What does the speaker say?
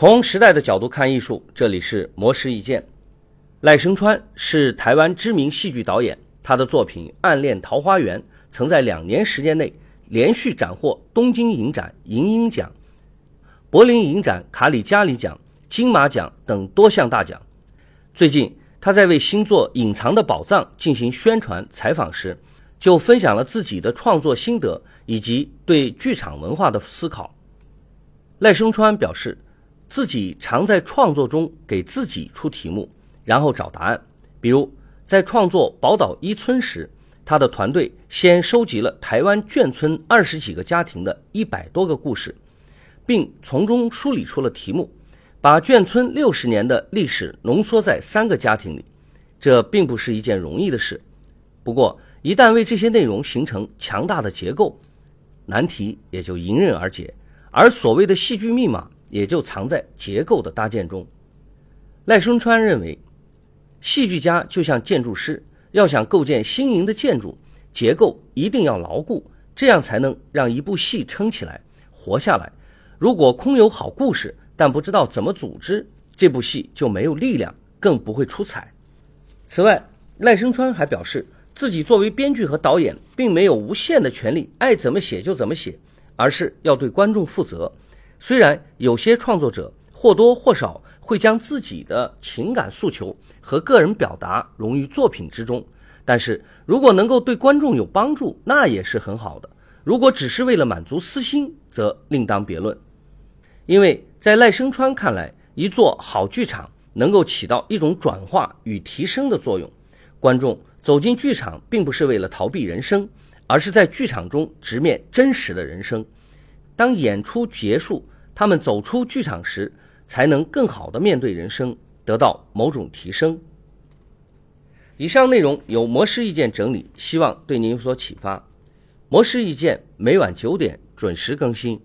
从时代的角度看艺术，这里是魔石一见。赖声川是台湾知名戏剧导演，他的作品《暗恋桃花源》曾在两年时间内连续斩获东京影展银鹰奖、柏林影展卡里加里奖、金马奖等多项大奖。最近，他在为新作《隐藏的宝藏》进行宣传采访时，就分享了自己的创作心得以及对剧场文化的思考。赖声川表示。自己常在创作中给自己出题目，然后找答案。比如在创作《宝岛一村》时，他的团队先收集了台湾眷村二十几个家庭的一百多个故事，并从中梳理出了题目，把眷村六十年的历史浓缩在三个家庭里。这并不是一件容易的事。不过，一旦为这些内容形成强大的结构，难题也就迎刃而解。而所谓的戏剧密码。也就藏在结构的搭建中。赖声川认为，戏剧家就像建筑师，要想构建新颖的建筑，结构一定要牢固，这样才能让一部戏撑起来、活下来。如果空有好故事，但不知道怎么组织，这部戏就没有力量，更不会出彩。此外，赖声川还表示，自己作为编剧和导演，并没有无限的权利，爱怎么写就怎么写，而是要对观众负责。虽然有些创作者或多或少会将自己的情感诉求和个人表达融于作品之中，但是如果能够对观众有帮助，那也是很好的。如果只是为了满足私心，则另当别论。因为在赖声川看来，一座好剧场能够起到一种转化与提升的作用。观众走进剧场，并不是为了逃避人生，而是在剧场中直面真实的人生。当演出结束，他们走出剧场时，才能更好的面对人生，得到某种提升。以上内容由模式意见整理，希望对您有所启发。模式意见每晚九点准时更新。